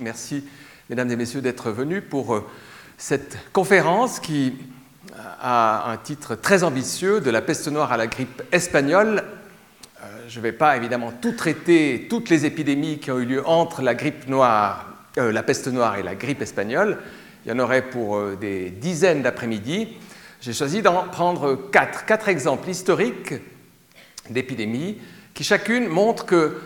Merci, mesdames et messieurs, d'être venus pour euh, cette conférence qui a un titre très ambitieux, de la peste noire à la grippe espagnole. Euh, je ne vais pas évidemment tout traiter, toutes les épidémies qui ont eu lieu entre la grippe noire, euh, la peste noire et la grippe espagnole. Il y en aurait pour des dizaines d'après-midi. J'ai choisi d'en prendre quatre, quatre exemples historiques d'épidémies qui chacune montrent que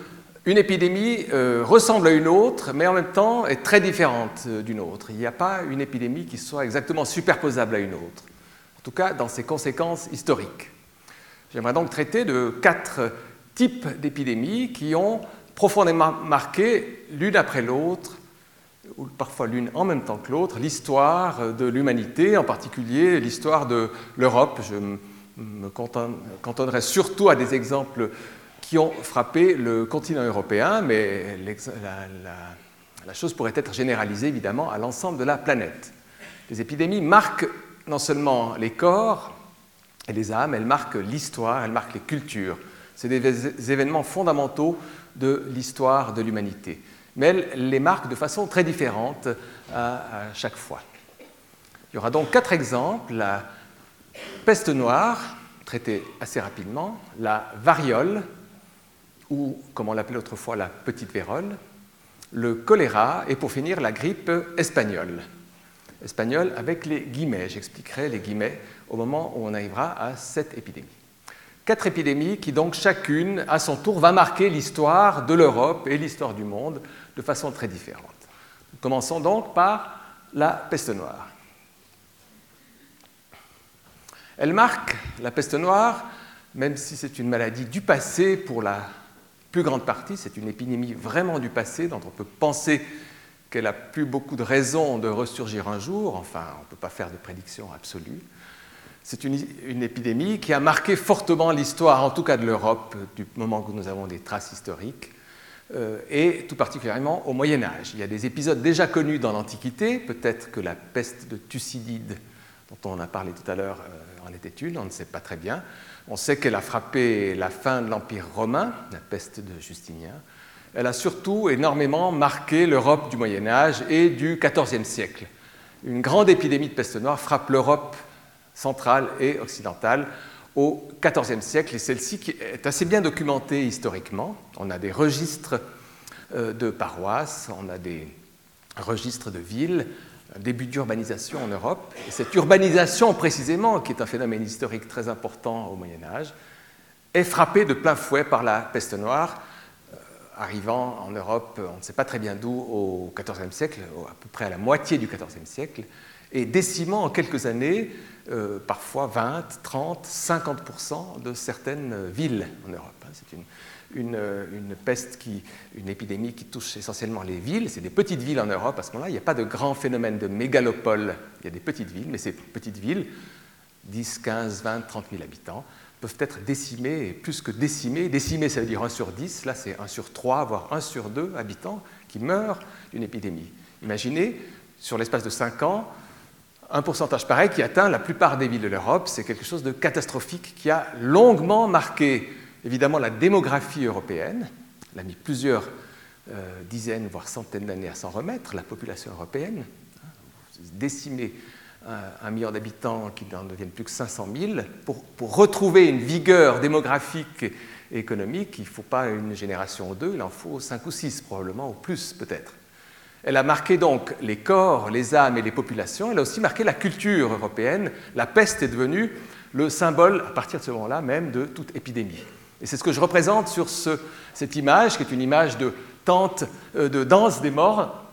une épidémie euh, ressemble à une autre, mais en même temps est très différente euh, d'une autre. Il n'y a pas une épidémie qui soit exactement superposable à une autre, en tout cas dans ses conséquences historiques. J'aimerais donc traiter de quatre types d'épidémies qui ont profondément marqué l'une après l'autre, ou parfois l'une en même temps que l'autre, l'histoire de l'humanité, en particulier l'histoire de l'Europe. Je me cantonnerai surtout à des exemples qui ont frappé le continent européen, mais la, chose pourrait être généralisée évidemment à l'ensemble de la planète. Les épidémies marquent non seulement les corps et les âmes, elles marquent l'histoire, elles marquent les cultures. C'est des événements fondamentaux de l'histoire de l'humanité. Mais elles les marquent de façon très différente à, à chaque fois. Il y aura donc quatre exemples. La peste noire, traitée assez rapidement, la variole, ou, comme on l'appelait autrefois, la petite vérole, le choléra et pour finir la grippe espagnole. Espagnole avec les guillemets, j'expliquerai les guillemets au moment où on arrivera à cette épidémie. Quatre épidémies qui donc chacune, à son tour, va marquer l'histoire de l'Europe et l'histoire du monde de façon très différente. Commençons donc par la peste noire. Elle marque, la peste noire, même si c'est une maladie du passé pour la plus grande partie, c'est une épidémie vraiment du passé dont on peut penser qu'elle n'a plus beaucoup de raisons de ressurgir un jour, enfin on ne peut pas faire de prédiction absolue. C'est une, épidémie qui a marqué fortement l'histoire, en tout cas de l'Europe, du moment que nous avons des traces historiques, euh, et tout particulièrement au Moyen Âge. Il y a des épisodes déjà connus dans l'Antiquité, peut-être que la peste de Thucydide, dont on a parlé tout à l'heure, euh, en était une, on ne sait pas très bien. On sait qu'elle a frappé la fin de l'Empire romain, la peste de Justinien. Elle a surtout énormément marqué l'Europe du Moyen Âge et du XIVe siècle. Une grande épidémie de peste noire frappe l'Europe centrale et occidentale au XIVe siècle, et celle-ci est assez bien documentée historiquement. On a des registres euh, de paroisses, on a des registres de villes, début d'urbanisation en Europe. Et cette urbanisation, précisément, qui est un phénomène historique très important au Moyen Âge, est frappée de plein fouet par la peste noire, euh, arrivant en Europe, on ne sait pas très bien d'où, au XIVe siècle, à peu près à la moitié du XIVe siècle, et décimant en quelques années, euh, parfois 20, 30, 50% de certaines villes en Europe. Hein. C'est une une, peste, qui, une épidémie qui touche essentiellement les villes. C'est des petites villes en Europe à ce moment-là. Il n'y a pas de grand phénomène de mégalopole. Il y a des petites villes, mais ces petites villes, 10, 15, 20, 30 000 habitants, peuvent être décimées, plus que décimées. Décimées, ça veut dire 1 sur 10. Là, c'est 1 sur 3, voire 1 sur 2 habitants qui meurent d'une épidémie. Imaginez, sur l'espace de 5 ans, un pourcentage pareil qui atteint la plupart des villes de l'Europe. C'est quelque chose de catastrophique qui a longuement marqué évidemment la démographie européenne. Elle a mis plusieurs euh, dizaines, voire centaines d'années à s'en remettre, la population européenne. Hein, décimer un, million d'habitants qui n'en deviennent plus que 500 000. Pour, retrouver une vigueur démographique et économique, il ne faut pas une génération ou deux, il en faut cinq ou six probablement, ou plus peut-être. Elle a marqué donc les corps, les âmes et les populations. Elle a aussi marqué la culture européenne. La peste est devenue le symbole, à partir de ce moment-là même, de toute épidémie. Et c'est ce que je représente sur cette image, qui est une image de tente, euh, de danse des morts.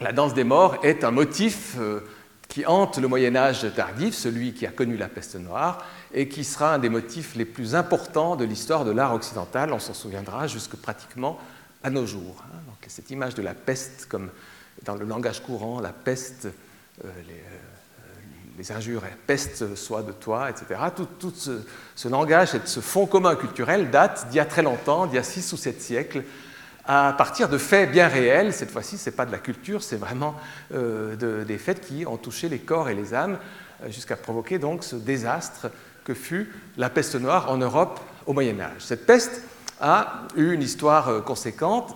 La danse des morts est un motif euh, qui hante le Moyen Âge tardif, celui qui a connu la peste noire, et qui sera un des motifs les plus importants de l'histoire de l'art occidental. On s'en souviendra jusque pratiquement à nos jours. Hein. Donc, cette image de la peste, comme dans le langage courant, la peste, euh, injures, peste soit de toi, etc. Tout, ce, langage et ce fond commun culturel date d'il y a très longtemps, d'il y a six ou sept siècles, à partir de faits bien réels. Cette fois-ci, ce n'est pas de la culture, c'est vraiment euh, des faits qui ont touché les corps et les âmes, euh, jusqu'à provoquer donc ce désastre que fut la peste noire en Europe au Moyen Âge. Cette peste a eu une histoire euh, conséquente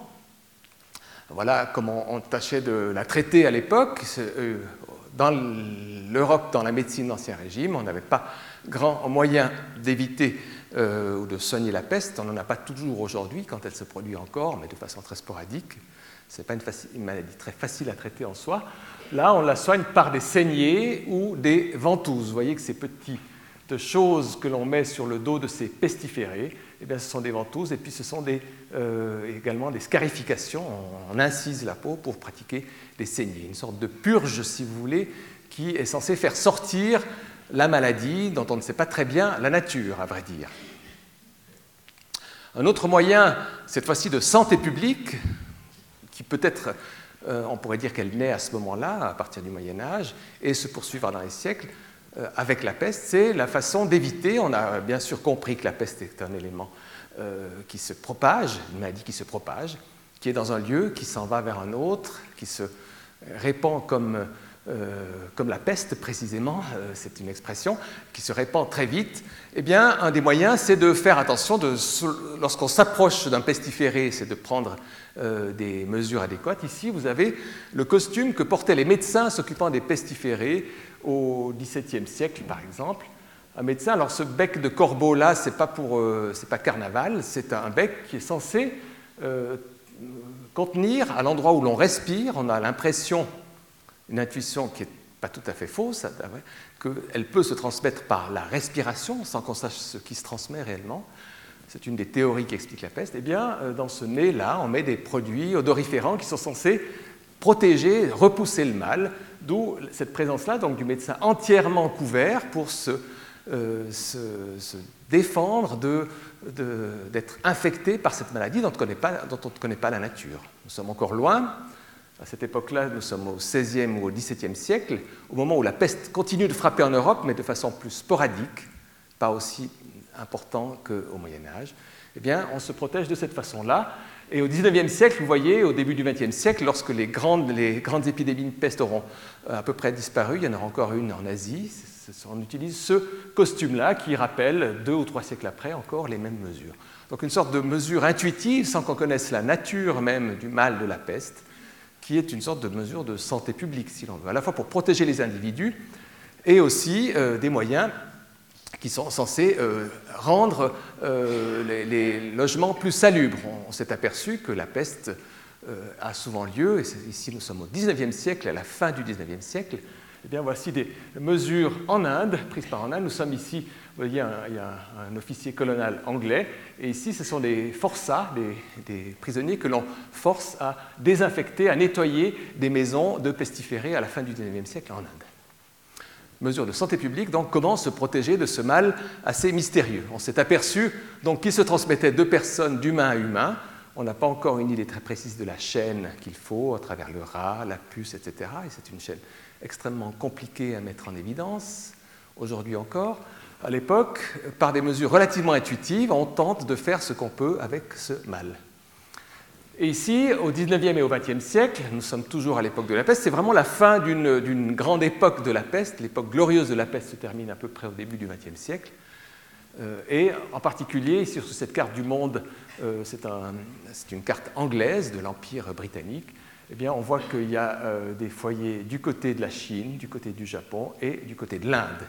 Voilà comment on tâchait de la traiter à l'époque. Dans l'Europe, dans la médecine d'Ancien Régime, on n'avait pas grand moyen d'éviter ou de soigner la peste. On n'en a pas toujours aujourd'hui quand elle se produit encore, mais de façon très sporadique. Ce n'est pas une, maladie très facile à traiter en soi. Là, on la soigne par des saignées ou des ventouses. Vous voyez que ces petites choses que l'on met sur le dos de ces pestiférés, eh bien, ce sont des ventouses et puis ce sont des, euh, également des scarifications. On, incise la peau pour pratiquer des saignées, une sorte de purge, si vous voulez, qui est censée faire sortir la maladie dont on ne sait pas très bien la nature, à vrai dire. Un autre moyen, cette fois-ci de santé publique, qui peut-être, euh, on pourrait dire qu'elle naît à ce moment-là, à partir du Moyen Âge, et se poursuivra dans les siècles, euh, avec la peste, c'est la façon d'éviter, on a bien sûr compris que la peste est un élément euh, qui se propage, une maladie qui se propage, qui est dans un lieu, qui s'en va vers un autre, qui se répand comme euh, comme la peste précisément, euh, c'est une expression qui se répand très vite, eh bien, un des moyens, c'est de faire attention, de, lorsqu'on s'approche d'un pestiféré, c'est de prendre des mesures adéquates. Ici, vous avez le costume que portaient les médecins s'occupant des pestiférés au XVIIe siècle, par exemple. Un médecin, alors ce bec de corbeau là, c'est pas pour, c'est pas carnaval, c'est un bec qui est censé contenir à l'endroit où l'on respire, on a l'impression une intuition qui n'est pas tout à fait fausse, qu'elle peut se transmettre par la respiration sans qu'on sache ce qui se transmet réellement. C'est une des théories qui explique la peste. Eh bien, euh, dans ce nez-là, on met des produits odoriférants qui sont censés protéger, repousser le mal, d'où cette présence-là donc du médecin entièrement couvert pour se, euh, défendre d'être infecté par cette maladie dont on, dont on ne connaît pas la nature. Nous sommes encore loin, à cette époque-là, nous sommes au XVIe ou au XVIIe siècle, au moment où la peste continue de frapper en Europe, mais de façon plus sporadique, pas aussi important qu'au Moyen Âge, eh bien, on se protège de cette façon-là. Et au XIXe siècle, vous voyez, au début du XXe siècle, lorsque les grandes, les grandes épidémies de peste auront euh, à peu près disparu, il y en aura encore une en Asie, on utilise ce costume-là qui rappelle, deux ou trois siècles après, encore les mêmes mesures. Donc une sorte de mesure intuitive, sans qu'on connaisse la nature même du mal de la peste, qui est une sorte de mesure de santé publique, si l'on veut, à la fois pour protéger les individus et aussi euh, des moyens qui sont censés euh, rendre euh, les, logements plus salubres. On, s'est aperçu que la peste a souvent lieu, et ici nous sommes au XIXe siècle, à la fin du XIXe siècle. Eh bien, voici des mesures en Inde, prises par en Inde. Nous sommes ici vous voyez, il y a un, officier colonial anglais, et ici, ce sont des forçats, des, prisonniers que l'on force à désinfecter, à nettoyer des maisons de pestiférés à la fin du XIXe siècle en Inde. Mesure de santé publique, donc comment se protéger de ce mal assez mystérieux? On s'est aperçu donc qu'il se transmettait de personnes, d'humain à humain. On n'a pas encore une idée très précise de la chaîne qu'il faut à travers le rat, la puce, etc. Et c'est une chaîne extrêmement compliquée à mettre en évidence, aujourd'hui encore à l'époque, par des mesures relativement intuitives, on tente de faire ce qu'on peut avec ce mal. Et ici, au XIXe et au XXe siècle, nous sommes toujours à l'époque de la peste, c'est vraiment la fin d'une grande époque de la peste. L'époque glorieuse de la peste se termine à peu près au début du XXe siècle. Euh, et en particulier, sur cette carte du monde, euh, c'est une carte anglaise de l'Empire britannique, eh on voit qu'il y a euh, des foyers du côté de la Chine, du côté du Japon et du côté de l'Inde.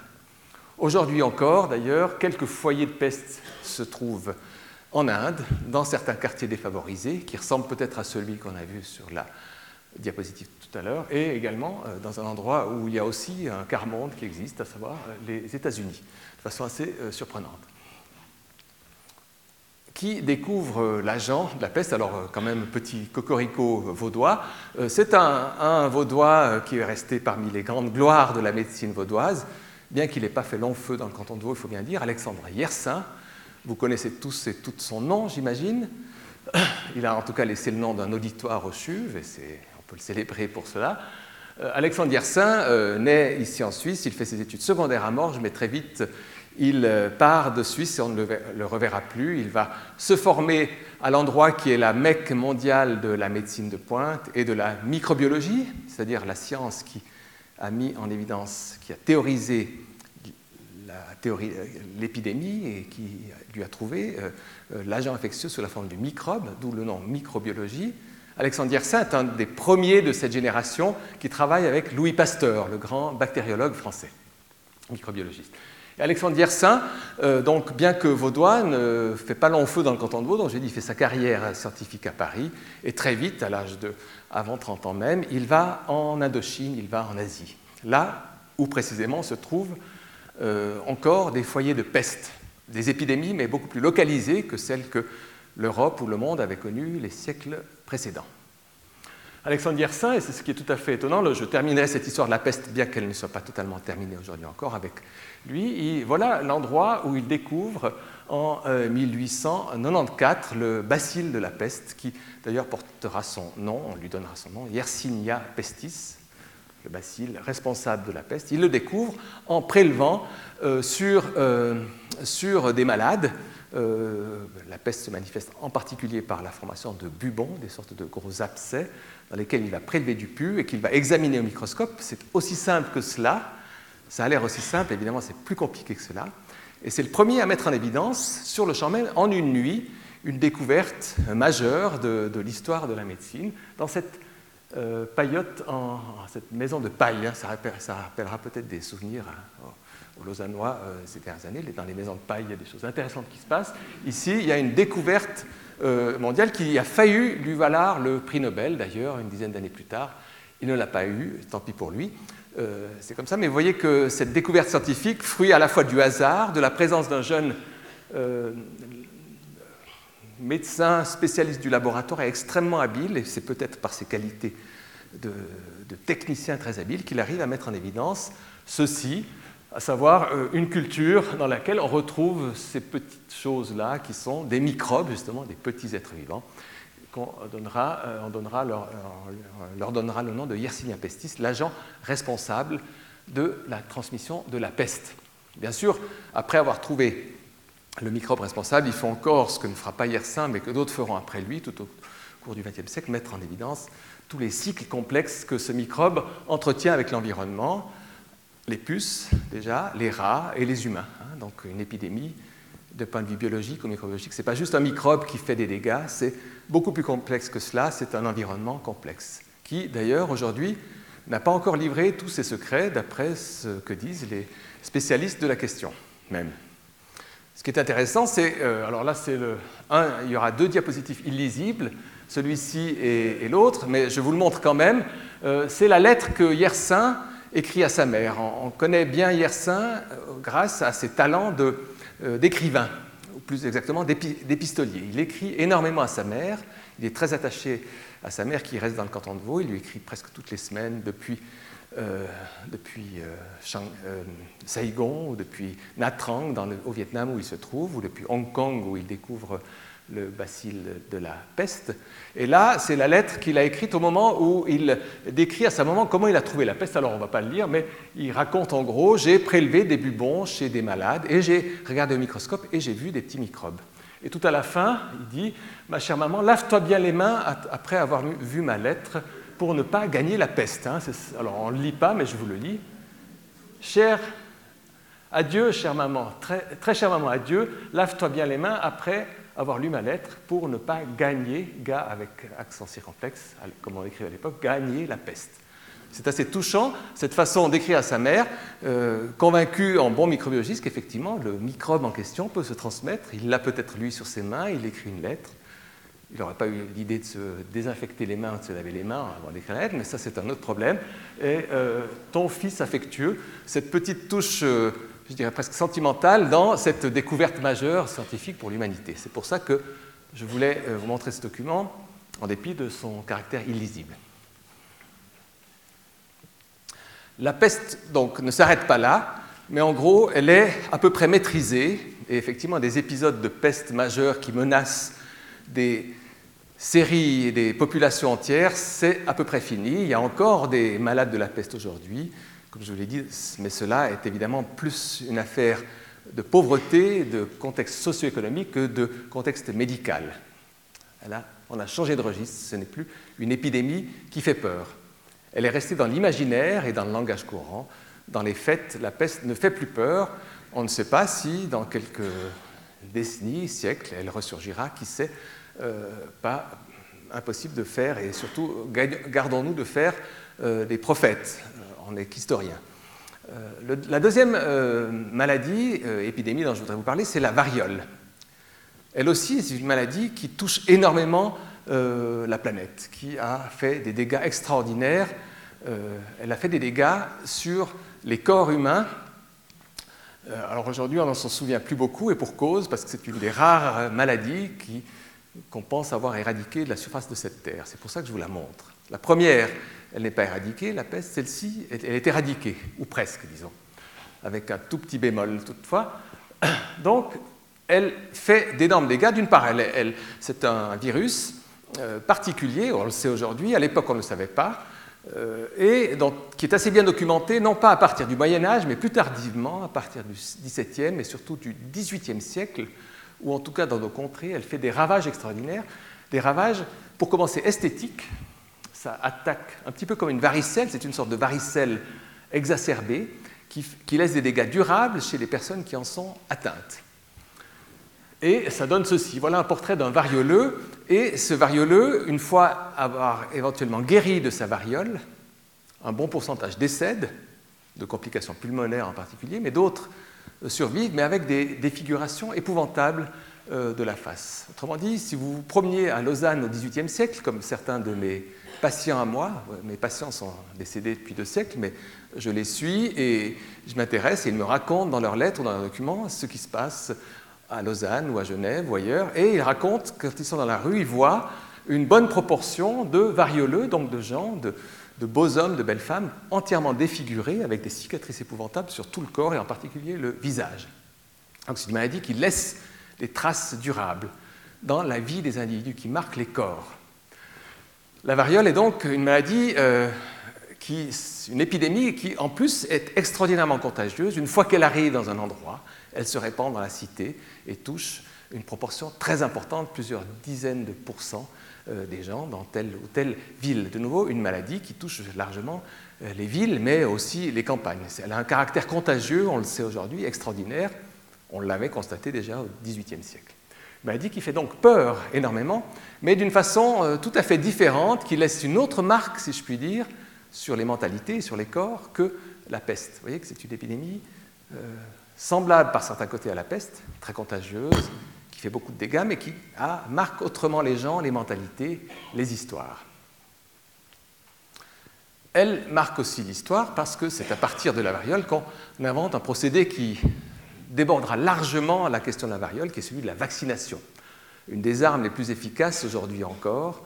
Aujourd'hui encore, d'ailleurs, quelques foyers de peste se trouvent en Inde, dans certains quartiers défavorisés, qui ressemblent peut-être à celui qu'on a vu sur la diapositive tout à l'heure, et également euh, dans un endroit où il y a aussi un quart monde qui existe, à savoir euh, les États-Unis, de façon assez surprenante. Qui découvre l'agent de la peste Alors, quand même, petit cocorico vaudois. C'est un, vaudois qui est resté parmi les grandes gloires de la médecine vaudoise, bien qu'il n'ait pas fait long feu dans le canton de Vaud, il faut bien dire, Alexandre Yersin. Vous connaissez tous et toutes son nom, j'imagine. Il a en tout cas laissé le nom d'un auditoire au CHUV, et on peut le célébrer pour cela. Euh, Alexandre Yersin euh, naît ici en Suisse, il fait ses études secondaires à Morges, mais très vite il euh, part de Suisse et on ne le reverra plus. Il va se former à l'endroit qui est la mecque mondiale de la médecine de pointe et de la microbiologie, c'est-à-dire la science qui a mis en évidence, qui a théorisé l'épidémie et qui lui a trouvé euh, euh, l'agent infectieux sous la forme du microbe, d'où le nom microbiologie. Alexandre Yersin est un des premiers de cette génération qui travaille avec Louis Pasteur, le grand bactériologue français, microbiologiste. Alexandre Yersin, euh, donc, bien que vaudois, ne fait pas long feu dans le canton de Vaud, donc j'ai dit, il fait sa carrière scientifique à Paris, et très vite, à l'âge de avant 30 ans même, il va en Indochine, il va en Asie, là où précisément se trouvent euh, encore des foyers de peste, des épidémies, mais beaucoup plus localisées que celles que l'Europe ou le monde avaient connues les siècles précédents. Alexandre Yersin, et c'est ce qui est tout à fait étonnant, je terminerai cette histoire de la peste, bien qu'elle ne soit pas totalement terminée aujourd'hui encore avec lui. voilà l'endroit où il découvre en 1894 euh, le bacille de la peste, qui d'ailleurs portera son nom, on lui donnera son nom, Yersinia pestis, le bacille responsable de la peste. Il le découvre en prélevant euh, euh, sur, des malades. La peste se manifeste en particulier par la formation de bubons, des sortes de gros abcès, dans lesquels il va prélever du pu et qu'il va examiner au microscope. C'est aussi simple que cela. Ça a l'air aussi simple, évidemment, c'est plus compliqué que cela. Et c'est le premier à mettre en évidence, sur le champ même, en une nuit, une découverte majeure de, l'histoire de la médecine dans cette euh, paillote, en, cette maison de paille. Hein. ça, rappellera peut-être des souvenirs hein, aux, Lausannois euh, ces dernières années. Dans les maisons de paille, il y a des choses intéressantes qui se passent. Ici, il y a une découverte euh, mondiale qui a failli lui valoir le prix Nobel, d'ailleurs, une dizaine d'années plus tard. Il ne l'a pas eu, tant pis pour lui. Euh, c'est comme ça, mais vous voyez que cette découverte scientifique, fruit à la fois du hasard, de la présence d'un jeune médecin spécialiste du laboratoire, est extrêmement habile, et c'est peut-être par ses qualités de, technicien très habile qu'il arrive à mettre en évidence ceci, à savoir euh, une culture dans laquelle on retrouve ces petites choses-là qui sont des microbes, justement, des petits êtres vivants, qu'on euh, leur, leur, donnera le nom de Yersinia pestis, l'agent responsable de la transmission de la peste. Bien sûr, après avoir trouvé le microbe responsable, il faut encore ce que ne fera pas Yersin, mais que d'autres feront après lui, tout au cours du XXe siècle, mettre en évidence tous les cycles complexes que ce microbe entretient avec l'environnement, les puces déjà, les rats et les humains. Hein. donc une épidémie, de point de vue biologique ou microbiologique, ce n'est pas juste un microbe qui fait des dégâts, c'est beaucoup plus complexe que cela, c'est un environnement complexe, qui d'ailleurs aujourd'hui n'a pas encore livré tous ses secrets d'après ce que disent les spécialistes de la question même. Ce qui est intéressant, c'est, euh, alors là c'est il y aura deux diapositives illisibles, celui-ci et, l'autre, mais je vous le montre quand même, euh, c'est la lettre que Yersin écrit à sa mère. On, connaît bien Yersin euh, grâce à ses talents euh, d'écrivain, ou plus exactement d'épistolier. Il écrit énormément à sa mère, il est très attaché à sa mère qui reste dans le canton de Vaud, il lui écrit presque toutes les semaines depuis, euh, depuis Saigon, ou depuis Nha Trang au Vietnam où il se trouve, ou depuis Hong Kong où il découvre le bacille de la peste. Et là, c'est la lettre qu'il a écrite au moment où il décrit à sa maman comment il a trouvé la peste. Alors, on ne va pas le lire, mais il raconte en gros j'ai prélevé des bubons chez des malades et j'ai regardé au microscope et j'ai vu des petits microbes. Et tout à la fin, il dit Ma chère maman, lave-toi bien les mains après avoir vu ma lettre pour ne pas gagner la peste. Hein. Alors, on ne le lit pas, mais je vous le lis. Cher Adieu, chère maman, très, très chère maman, adieu, lave-toi bien les mains après avoir lu ma lettre pour ne pas gagner, ga avec accent circonflexe, comme on écrivait à l'époque, gagner la peste. C'est assez touchant, cette façon d'écrire à sa mère, euh, convaincu en bon microbiologiste qu'effectivement, le microbe en question peut se transmettre. Il l'a peut-être lu sur ses mains, il écrit une lettre. Il n'aurait pas eu l'idée de se désinfecter les mains, de se laver les mains avant d'écrire la lettre, mais ça, c'est un autre problème. Et euh, ton fils affectueux, cette petite touche euh, je dirais presque sentimentale dans cette découverte majeure scientifique pour l'humanité. C'est pour ça que je voulais euh, vous montrer ce document en dépit de son caractère illisible. La peste, donc, ne s'arrête pas là, mais en gros, elle est à peu près maîtrisée, et effectivement, des épisodes de peste majeure qui menacent des séries et des populations entières, c'est à peu près fini. Il y a encore des malades de la peste aujourd'hui, comme je vous l'ai dit, mais cela est évidemment plus une affaire de pauvreté, de contexte socio-économique que de contexte médical. Là, on a changé de registre, ce n'est plus une épidémie qui fait peur. Elle est restée dans l'imaginaire et dans le langage courant. Dans les faits, la peste ne fait plus peur. On ne sait pas si, dans quelques décennies, siècles, elle ressurgira, qui sait, euh, pas impossible de faire, et surtout gardons-nous de faire des prophètes. On est qu'historiens. la deuxième maladie, épidémie dont je voudrais vous parler, c'est la variole. Elle aussi, c'est une maladie qui touche énormément la planète, qui a fait des dégâts extraordinaires. elle a fait des dégâts sur les corps humains euh, alors aujourd'hui, on n'en s'en souvient plus beaucoup, et pour cause, parce que c'est une des rares maladies qu'on pense avoir éradiquées de la surface de cette Terre. C'est pour ça que je vous la montre. La première, elle n'est pas éradiquée, la peste, celle-ci, elle est éradiquée, ou presque, disons, avec un tout petit bémol toutefois. Donc, elle fait d'énormes dégâts. D'une part, elle, c'est un virus euh, particulier, on le sait aujourd'hui, à l'époque on ne le savait pas, euh, et qui est assez bien documenté, non pas à partir du Moyen Âge, mais plus tardivement, à partir du XVIIe et surtout du XVIIIe siècle, où en tout cas dans nos contrées, elle fait des ravages extraordinaires, des ravages, pour commencer, esthétiques. Ça attaque un petit peu comme une varicelle, c'est une sorte de varicelle exacerbée qui, laisse des dégâts durables chez les personnes qui en sont atteintes. Et ça donne ceci. Voilà un portrait d'un varioleux. Et ce varioleux, une fois avoir éventuellement guéri de sa variole, un bon pourcentage décèdent, de complications pulmonaires en particulier, mais d'autres euh, survivent, mais avec des défigurations épouvantables euh, de la face. Autrement dit, si vous vous promeniez à Lausanne au XVIIIe siècle, comme certains de mes patients à moi, mes patients sont décédés depuis deux siècles, mais je les suis et je m'intéresse et ils me racontent dans leurs lettres ou dans leurs documents ce qui se passe à Lausanne ou à Genève ou ailleurs, et ils racontent quand ils sont dans la rue, ils voient une bonne proportion de varioleux, donc de gens, de, beaux hommes, de belles femmes, entièrement défigurés, avec des cicatrices épouvantables sur tout le corps et en particulier le visage. Donc c'est une maladie qui laisse des traces durables dans la vie des individus, qui marque les corps. La variole est donc une maladie, euh, une épidémie qui en plus est extraordinairement contagieuse. Une fois qu'elle arrive dans un endroit, elle se répand dans la cité et touche une proportion très importante, plusieurs dizaines de pourcents euh, des gens dans telle ou telle ville. De nouveau, une maladie qui touche largement euh, les villes, mais aussi les campagnes. Elle a un caractère contagieux, on le sait aujourd'hui, extraordinaire. On l'avait constaté déjà au XVIIIe siècle. Maladie qui fait donc peur énormément, mais d'une façon euh, tout à fait différente, qui laisse une autre marque, si je puis dire, sur les mentalités, sur les corps, que la peste. Vous voyez que c'est une épidémie semblable par certains côtés à la peste, très contagieuse, qui fait beaucoup de dégâts, mais qui marque autrement les gens, les mentalités, les histoires. Elle marque aussi l'histoire parce que c'est à partir de la variole qu'on invente un procédé qui débordera largement la question de la variole, qui est celui de la vaccination. Une des armes les plus efficaces aujourd'hui encore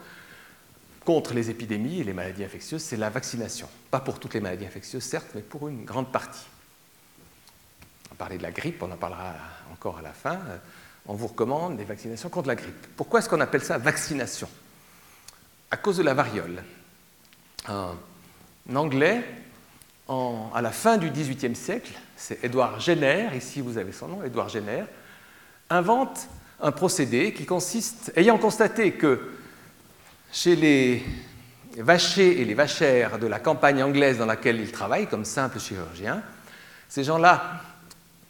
contre les épidémies et les maladies infectieuses, c'est la vaccination. Pas pour toutes les maladies infectieuses, certes, mais pour une grande partie parler de la grippe, on en parlera encore à la fin. On vous recommande des vaccinations contre la grippe. Pourquoi est-ce qu'on appelle ça vaccination? À cause de la variole. Un anglais, à la fin du XVIIIe siècle, c'est Édouard Jenner, ici vous avez son nom, Édouard Jenner, invente un procédé qui consiste, ayant constaté que chez les vachers et les vachères de la campagne anglaise dans laquelle il travaille comme simple chirurgien, ces gens-là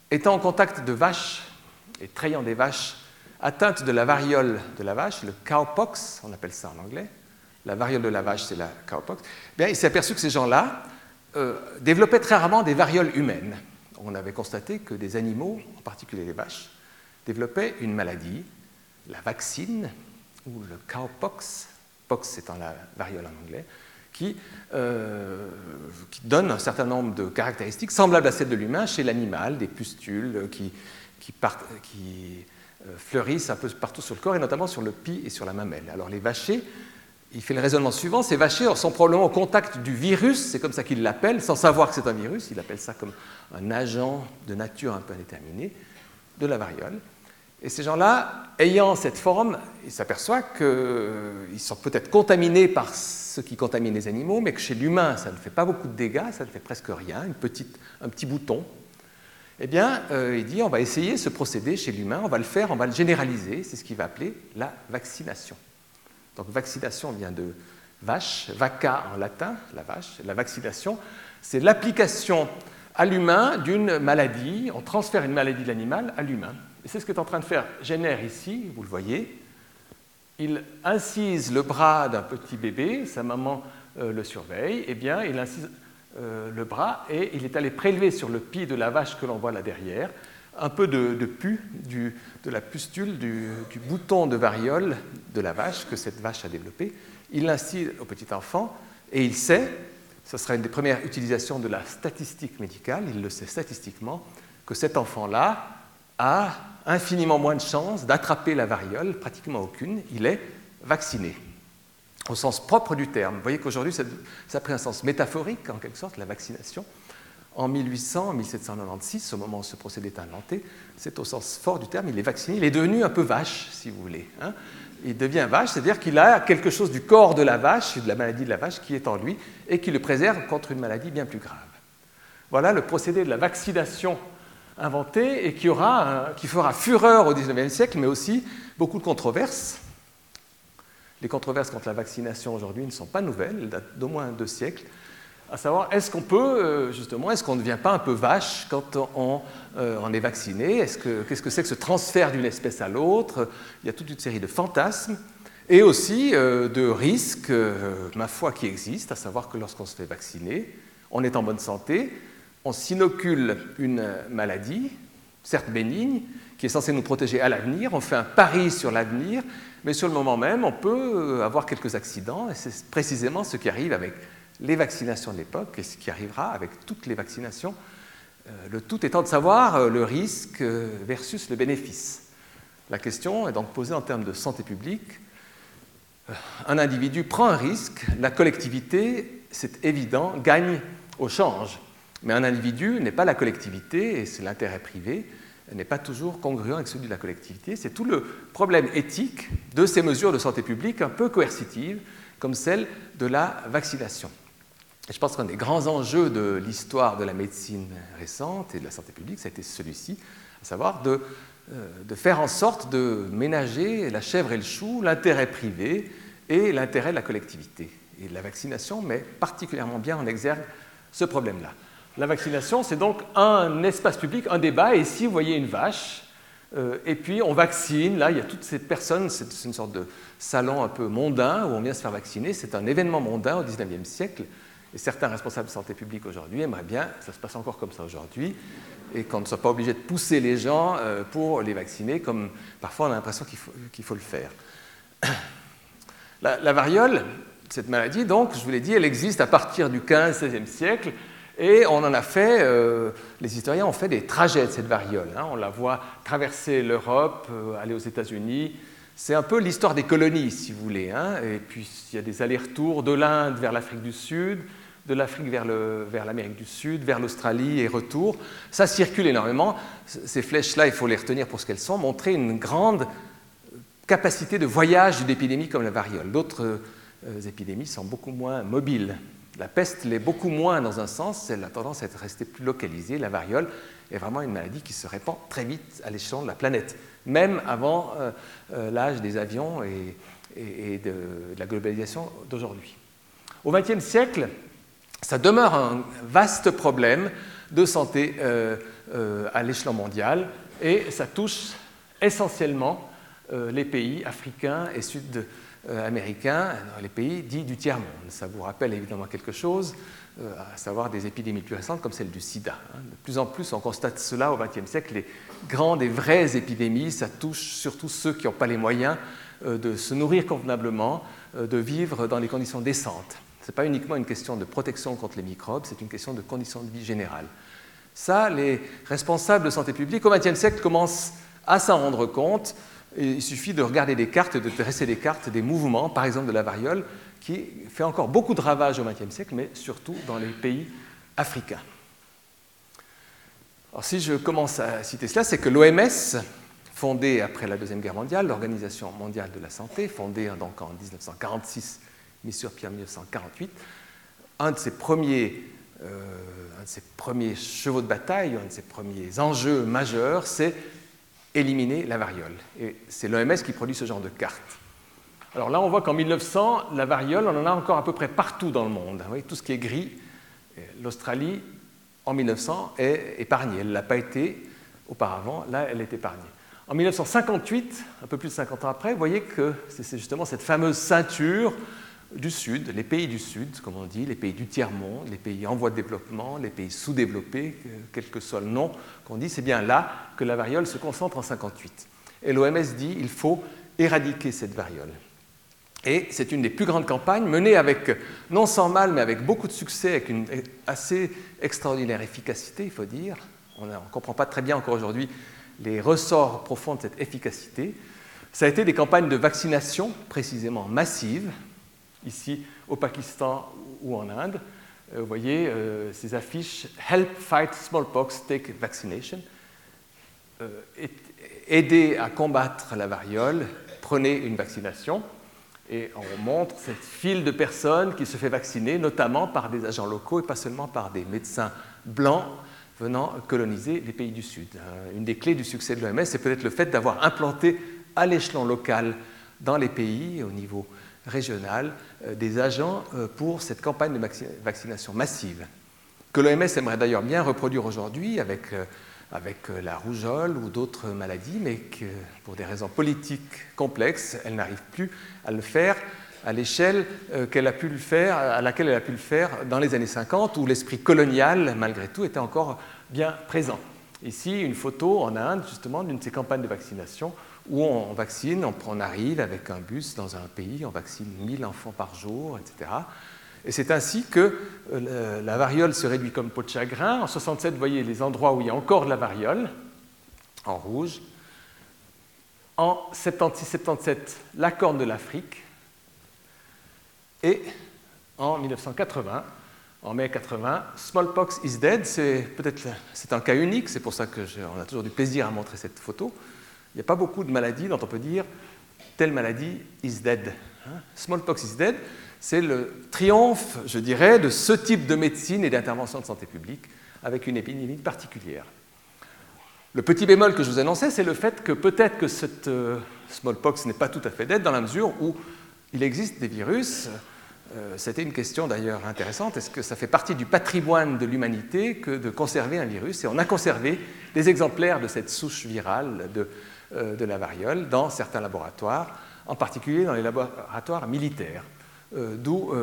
étant en contact de vaches et trayant des vaches atteintes de la variole de la vache, le cowpox, on appelle ça en anglais, la variole de la vache, c'est la cowpox, bien, il s'est aperçu que ces gens-là développaient très rarement des varioles humaines. On avait constaté que des animaux, en particulier les vaches, développaient une maladie, la vaccine, ou le cowpox, pox étant la variole en anglais, euh, qui, donne un certain nombre de caractéristiques semblables à celles de l'humain chez l'animal, des pustules qui, qui, euh, fleurissent un peu partout sur le corps et notamment sur le pis et sur la mamelle. Alors les vachers, il fait le raisonnement suivant, ces vachers sont probablement au contact du virus, c'est comme ça qu'il l'appelle, sans savoir que c'est un virus, il appelle ça comme un agent de nature un peu indéterminée de la variole. Et ces gens-là, ayant cette forme, ils s'aperçoivent qu'ils sont peut-être contaminés par ce qui contamine les animaux, mais que chez l'humain, ça ne fait pas beaucoup de dégâts, ça ne fait presque rien, une petite, un petit bouton. Eh bien, euh, il dit, on va essayer ce procédé chez l'humain, on va le faire, on va le généraliser, c'est ce qu'il va appeler la vaccination. Donc vaccination vient de vache, vaca en latin, la vache, la vaccination, c'est l'application à l'humain d'une maladie, on transfère une maladie de l'animal à l'humain. Et c'est ce qu'est en train de faire Jenner ici, vous le voyez. il incise le bras d'un petit bébé, sa maman euh, le surveille, eh bien, il incise euh, le bras et il est allé prélever sur le pied de la vache que l'on voit là derrière un peu de, de pu, de la pustule du, bouton de variole de la vache que cette vache a développé. Il l'incise au petit enfant et il sait, ce sera une des premières utilisations de la statistique médicale, il le sait statistiquement, que cet enfant-là a infiniment moins de chances d'attraper la variole, pratiquement aucune, il est vacciné, au sens propre du terme. Vous voyez qu'aujourd'hui, ça, a pris un sens métaphorique, en quelque sorte, la vaccination. En 1800, 1796, au moment où ce procédé est inventé, c'est au sens fort du terme, il est vacciné, il est devenu un peu vache, si vous voulez. Hein. Il devient vache, c'est-à-dire qu'il a quelque chose du corps de la vache, de la maladie de la vache qui est en lui, et qui le préserve contre une maladie bien plus grave. Voilà le procédé de la vaccination inventé et qui, qui fera fureur au XIXe siècle, mais aussi beaucoup de controverses. Les controverses contre la vaccination aujourd'hui ne sont pas nouvelles, elles datent d'au moins deux siècles. À savoir, est-ce qu'on peut, euh, justement, est-ce qu'on ne devient pas un peu vache quand on, euh, est vacciné? Qu'est-ce que c'est que ce transfert d'une espèce à l'autre? Il y a toute une série de fantasmes et aussi euh, de risques, ma foi, qui existent, à savoir que lorsqu'on se fait vacciner, on est en bonne santé, on s'inocule une maladie, certes bénigne, qui est censée nous protéger à l'avenir, on fait un pari sur l'avenir, mais sur le moment même, on peut avoir quelques accidents, et c'est précisément ce qui arrive avec les vaccinations de l'époque et ce qui arrivera avec toutes les vaccinations, euh, le tout étant de savoir euh, le risque euh, versus le bénéfice. La question est donc posée en termes de santé publique. Un individu prend un risque, la collectivité, c'est évident, gagne au change. Mais un individu n'est pas la collectivité, et c'est l'intérêt privé, n'est pas toujours congruent avec celui de la collectivité. C'est tout le problème éthique de ces mesures de santé publique un peu coercitives, comme celle de la vaccination. Et je pense qu'un des grands enjeux de l'histoire de la médecine récente et de la santé publique, ça a été celui-ci, à savoir de, euh, de faire en sorte de ménager la chèvre et le chou, l'intérêt privé et l'intérêt de la collectivité. Et la vaccination met particulièrement bien en exergue ce problème-là. La vaccination, c'est donc un espace public, un débat. Et ici, vous voyez une vache, euh, et puis on vaccine. Là, il y a toutes ces personnes, c'est une sorte de salon un peu mondain où on vient se faire vacciner. C'est un événement mondain au XIXe siècle. Et certains responsables de santé publique aujourd'hui aimeraient bien ça se passe encore comme ça aujourd'hui et qu'on ne soit pas obligé de pousser les gens euh, pour les vacciner, comme parfois on a l'impression qu'il faut, le faire. La, la, variole, cette maladie, donc, je vous l'ai dit, elle existe à partir du 15-16e siècle. Et on en a fait, euh, les historiens ont fait des trajets de cette variole. Hein. On la voit traverser l'Europe, euh, aller aux États-Unis. C'est un peu l'histoire des colonies, si vous voulez. Hein. Et puis il y a des allers-retours de l'Inde vers l'Afrique du Sud, de l'Afrique vers l'Amérique du Sud, vers l'Australie et retour. Ça circule énormément. Ces flèches-là, il faut les retenir pour ce qu'elles sont, montrer une grande capacité de voyage d'une épidémie comme la variole. D'autres euh, épidémies sont beaucoup moins mobiles. La peste l'est beaucoup moins dans un sens, elle a tendance à être restée plus localisée. La variole est vraiment une maladie qui se répand très vite à l'échelon de la planète, même avant euh, euh, l'âge des avions et, de, la globalisation d'aujourd'hui. Au XXe siècle, ça demeure un vaste problème de santé euh, à l'échelon mondial et ça touche essentiellement les pays africains et sud américains, dans les pays dits du tiers-monde. Ça vous rappelle évidemment quelque chose, à savoir des épidémies plus récentes comme celle du sida. Hein. De plus en plus, on constate cela au XXe siècle. Les grandes et vraies épidémies, ça touche surtout ceux qui n'ont pas les moyens euh, de se nourrir convenablement, de vivre dans des conditions décentes. Ce n'est pas uniquement une question de protection contre les microbes, c'est une question de conditions de vie générales. Ça, les responsables de santé publique au XXe siècle commencent à s'en rendre compte il suffit de regarder des cartes, de dresser des cartes des mouvements, par exemple de la variole, qui fait encore beaucoup de ravages au XXe siècle, mais surtout dans les pays africains. Alors, si je commence à citer cela, c'est que l'OMS, fondée après la Deuxième Guerre mondiale, l'Organisation mondiale de la santé, fondée donc en 1946, mise sur pied en 1948, un de ses premiers, euh, un de ses premiers chevaux de bataille, un de ses premiers enjeux majeurs, c'est éliminer la variole. Et c'est l'OMS qui produit ce genre de carte. Alors là, on voit qu'en 1900, la variole, on en a encore à peu près partout dans le monde. Vous voyez, tout ce qui est gris, l'Australie, en 1900, est épargnée. Elle ne l'a pas été auparavant, là, elle est épargnée. En 1958, un peu plus de 50 ans après, vous voyez que c'est justement cette fameuse ceinture du Sud, les pays du Sud, comme on dit, les pays du tiers-monde, les pays en voie de développement, les pays sous-développés, quel que soit le nom qu'on dit, c'est bien là que la variole se concentre en 58. Et l'OMS dit qu'il faut éradiquer cette variole. Et c'est une des plus grandes campagnes menées avec, non sans mal, mais avec beaucoup de succès, avec une assez extraordinaire efficacité, il faut dire. On ne comprend pas très bien encore aujourd'hui les ressorts profonds de cette efficacité. Ça a été des campagnes de vaccination précisément massives, ici au Pakistan ou en Inde. Euh, vous voyez euh, ces affiches Help fight smallpox, take vaccination. Euh, aider à combattre la variole, prenez une vaccination. Et on montre cette file de personnes qui se fait vacciner, notamment par des agents locaux et pas seulement par des médecins blancs venant coloniser les pays du Sud. Euh, une des clés du succès de l'OMS, c'est peut-être le fait d'avoir implanté à l'échelon local dans les pays, au niveau régional, euh, des agents euh, pour cette campagne de vaccination massive, que l'OMS aimerait d'ailleurs bien reproduire aujourd'hui avec, avec la rougeole ou d'autres maladies, mais que pour des raisons politiques complexes, elle n'arrive plus à le faire à l'échelle qu'elle a pu le faire, à laquelle elle a pu le faire dans les années 50, où l'esprit colonial, malgré tout, était encore bien présent. Ici, une photo en Inde, justement, d'une de ces campagnes de vaccination où on vaccine, on arrive avec un bus dans un pays, on vaccine 1000 enfants par jour, etc. Et c'est ainsi que euh, la variole se réduit comme peau de chagrin. En 67, vous voyez les endroits où il y a encore de la variole, en rouge. En 76-77, la corne de l'Afrique. Et en 1980, en mai 80, Smallpox is dead, c'est peut-être c'est un cas unique, c'est pour ça qu'on a toujours du plaisir à montrer cette photo. Il n'y a pas beaucoup de maladies dont on peut dire telle maladie is dead. Hein. Smallpox is dead, c'est le triomphe, je dirais, de ce type de médecine et d'intervention de santé publique avec une épidémie particulière. Le petit bémol que je vous annonçais, c'est le fait que peut-être que cette euh, smallpox n'est pas tout à fait dead dans la mesure où il existe des virus euh, c'était une question d'ailleurs intéressante. Est-ce que ça fait partie du patrimoine de l'humanité que de conserver un virus? Et on a conservé des exemplaires de cette souche virale de, euh, la variole dans certains laboratoires, en particulier dans les laboratoires militaires. Euh, d'où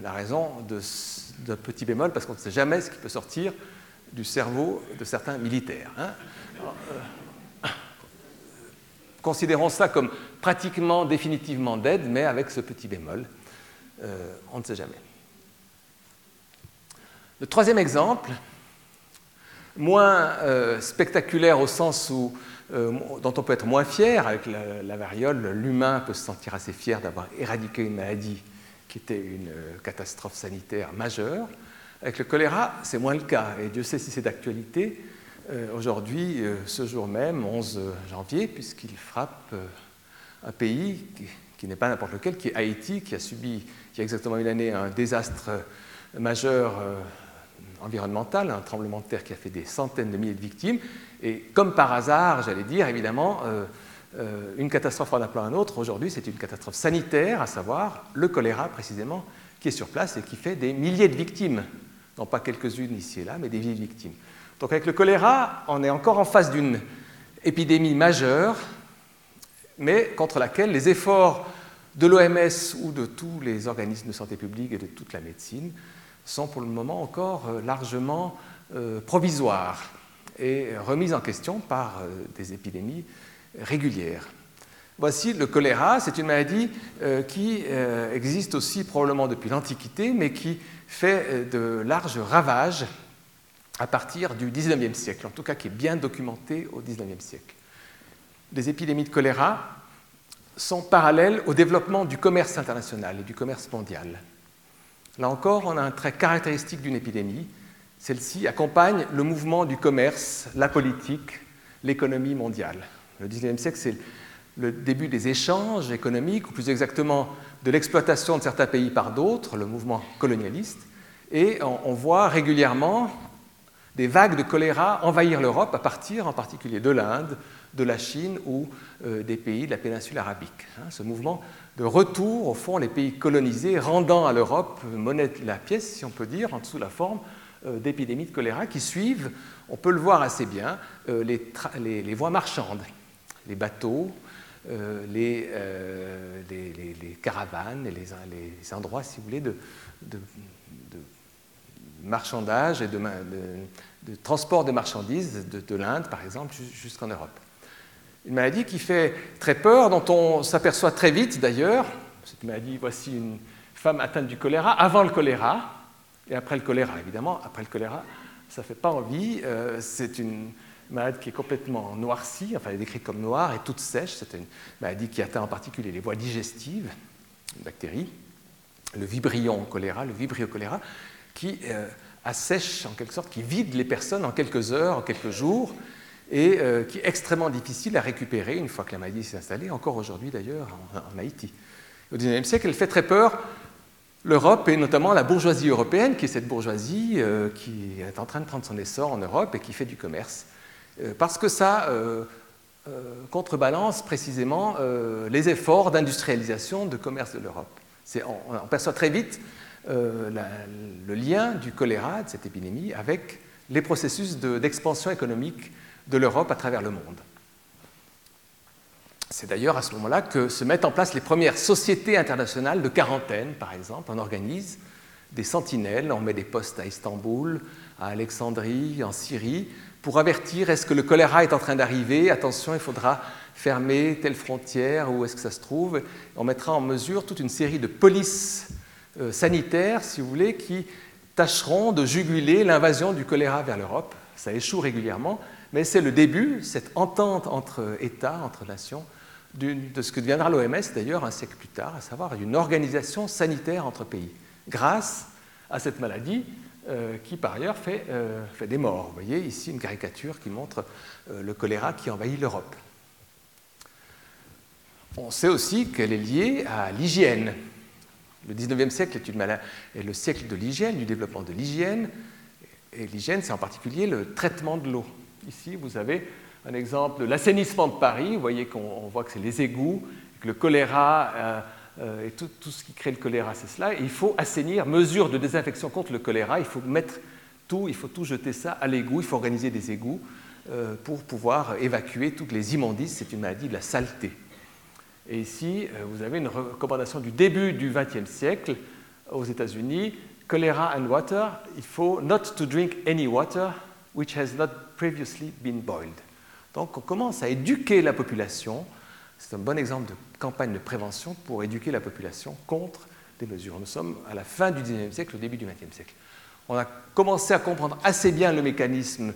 la raison ce petit bémol, parce qu'on ne sait jamais ce qui peut sortir du cerveau de certains militaires. Hein. considérons ça comme pratiquement définitivement dead, mais avec ce petit bémol. Euh, on ne sait jamais. Le troisième exemple, moins euh, spectaculaire au sens où, euh, dont on peut être moins fier, avec la, variole, l'humain peut se sentir assez fier d'avoir éradiqué une maladie qui était une catastrophe sanitaire majeure. Avec le choléra, c'est moins le cas, et Dieu sait si c'est d'actualité. Aujourd'hui, ce jour même, 11 janvier, puisqu'il frappe un pays qui n'est pas n'importe lequel, qui est Haïti, qui a subi il y a exactement une année un désastre majeur euh, environnemental, un tremblement de terre qui a fait des centaines de milliers de victimes. Et comme par hasard, j'allais dire, évidemment, euh, euh, une catastrophe en appelant un autre, aujourd'hui c'est une catastrophe sanitaire, à savoir le choléra précisément, qui est sur place et qui fait des milliers de victimes. Non pas quelques-unes ici et là, mais des milliers de victimes. Donc avec le choléra, on est encore en face d'une épidémie majeure, mais contre laquelle les efforts de l'OMS ou de tous les organismes de santé publique et de toute la médecine sont pour le moment encore euh, largement provisoires et remises en question par euh, des épidémies régulières. Voici le choléra, c'est une maladie qui existe aussi probablement depuis l'Antiquité, mais qui fait de larges ravages à partir du XIXe siècle, en tout cas qui est bien documentée au XIXe siècle. Des épidémies de choléra sont parallèles au développement du commerce international et du commerce mondial. Là encore, on a un trait caractéristique d'une épidémie. Celle-ci accompagne le mouvement du commerce, la politique, l'économie mondiale. Le XIXe siècle, c'est le début des échanges économiques, ou plus exactement de l'exploitation de certains pays par d'autres, le mouvement colonialiste. Et on, voit régulièrement des vagues de choléra envahir l'Europe à partir en particulier de l'Inde, de la Chine ou euh, des pays de la péninsule arabique. Hein. ce mouvement de retour, au fond, les pays colonisés, rendant à l'Europe monnaie de la pièce, si on peut dire, en dessous la forme d'épidémies de choléra qui suivent, on peut le voir assez bien, euh, les, voies marchandes. les bateaux, les, les, caravanes et les, endroits, si vous voulez, de, de, marchandage et de, transport de marchandises de, l'Inde, par exemple, jusqu'en Europe. Une maladie qui fait très peur, dont on s'aperçoit très vite d'ailleurs. Cette maladie, voici une femme atteinte du choléra avant le choléra et après le choléra. Évidemment, après le choléra, ça ne fait pas envie. Euh, c'est une maladie qui est complètement noircie, enfin elle est décrite comme noire et toute sèche. C'est une maladie qui atteint en particulier les voies digestives, une bactérie, le vibrion choléra, le vibrio choléra, qui euh, assèche en quelque sorte, qui vide les personnes en quelques heures, en quelques jours, et euh, qui est extrêmement difficile à récupérer une fois que la maladie s'est installée, encore aujourd'hui d'ailleurs en, Haïti. Au XIXe siècle, elle fait très peur l'Europe et notamment la bourgeoisie européenne, qui est cette bourgeoisie euh, qui est en train de prendre son essor en Europe et qui fait du commerce. Euh, parce que ça contrebalance précisément les efforts d'industrialisation, de commerce de l'Europe. On, perçoit très vite le lien du choléra, de cette épidémie, avec les processus d'expansion économique de l'Europe à travers le monde. C'est d'ailleurs à ce moment-là que se mettent en place les premières sociétés internationales de quarantaine, par exemple. On organise des sentinelles, on met des postes à Istanbul, à Alexandrie, en Syrie, pour avertir est-ce que le choléra est en train d'arriver, attention, il faudra fermer telle frontière, où est-ce que ça se trouve? On mettra en mesure toute une série de polices euh, sanitaires, si vous voulez, qui tâcheront de juguler l'invasion du choléra vers l'Europe. Ça échoue régulièrement, mais c'est le début, cette entente entre États, entre nations, de ce que deviendra l'OMS d'ailleurs un siècle plus tard, à savoir une organisation sanitaire entre pays, grâce à cette maladie euh, qui par ailleurs fait, euh, fait, des morts. Vous voyez ici une caricature qui montre euh, le choléra qui envahit l'Europe. On sait aussi qu'elle est liée à l'hygiène. Le 19e siècle est, est le siècle de l'hygiène, du développement de l'hygiène. Et l'hygiène, c'est en particulier le traitement de l'eau. Ici, vous avez un exemple l'assainissement de Paris. Vous voyez qu'on voit que c'est les égouts, que le choléra euh, euh, et tout, ce qui crée le choléra, c'est cela. il faut assainir, mesure de désinfection contre le choléra. Il faut mettre tout, il faut tout jeter ça à l'égout. Il faut organiser des égouts euh, pour pouvoir évacuer toutes les immondices. C'est une maladie de la saleté. Et ici, vous avez une recommandation du début du XXe siècle aux États-Unis. Choléra and water, il faut not to drink any water which has not previously been boiled. Donc on commence à éduquer la population. C'est un bon exemple de campagne de prévention pour éduquer la population contre des mesures. Nous sommes à la fin du XIXe siècle, au début du XXe siècle. On a commencé à comprendre assez bien le mécanisme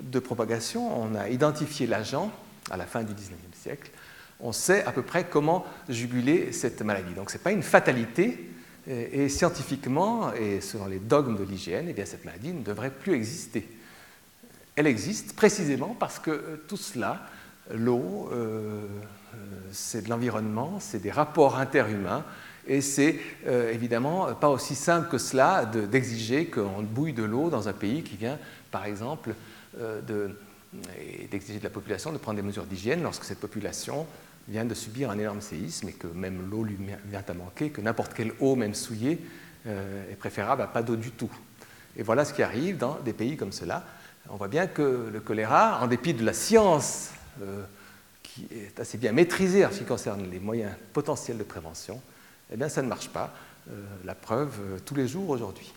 de propagation. On a identifié l'agent à la fin du XIXe siècle. On sait à peu près comment juguler cette maladie. Donc ce n'est pas une fatalité. Et scientifiquement, et selon les dogmes de l'hygiène, eh cette maladie ne devrait plus exister elle existe précisément parce que euh, tout cela, l'eau, euh, euh, c'est de l'environnement, c'est des rapports interhumains, et c'est évidemment pas aussi simple que cela d'exiger qu'on bouille de l'eau dans un pays qui vient, par exemple, d'exiger de la population de prendre des mesures d'hygiène lorsque cette population vient de subir un énorme séisme et que même l'eau lui vient à manquer, que n'importe quelle eau, même souillée, est préférable à pas d'eau du tout. Et voilà ce qui arrive dans des pays comme cela on voit bien que le choléra, en dépit de la science euh, qui est assez bien maîtrisée en ce qui concerne les moyens potentiels de prévention, eh bien ça ne marche pas. Euh, la preuve euh, tous les jours aujourd'hui.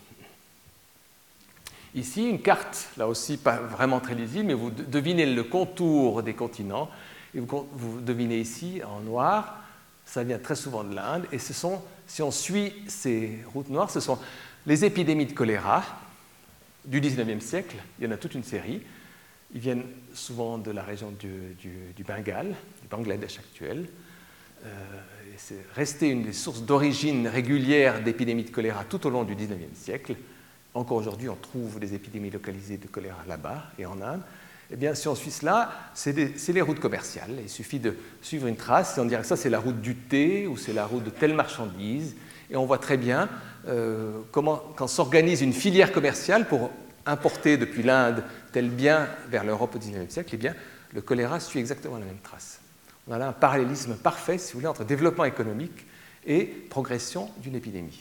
Ici, une carte, là aussi pas vraiment très lisible, mais vous devinez le contour des continents. Et vous, devinez ici, en noir, ça vient très souvent de l'Inde. Et si on suit ces routes noires, ce sont les épidémies de choléra, du 19e siècle, il y en a toute une série. Ils viennent souvent de la région du, Bengale, du Bangladesh actuel. Euh, c'est resté une des sources d'origine régulière d'épidémies de choléra tout au long du 19e siècle. Encore aujourd'hui, on trouve des épidémies localisées de choléra là-bas et en Inde. Eh bien, si on suit cela, c'est les routes commerciales. Il suffit de suivre une trace et on dirait que ça, c'est la route du thé ou c'est la route de telle marchandise. Et on voit très bien euh, comment, quand s'organise une filière commerciale pour importer depuis l'Inde tel bien vers l'Europe au XIXe siècle, eh bien, le choléra suit exactement la même trace. On a là un parallélisme parfait, si vous voulez, entre développement économique et progression d'une épidémie.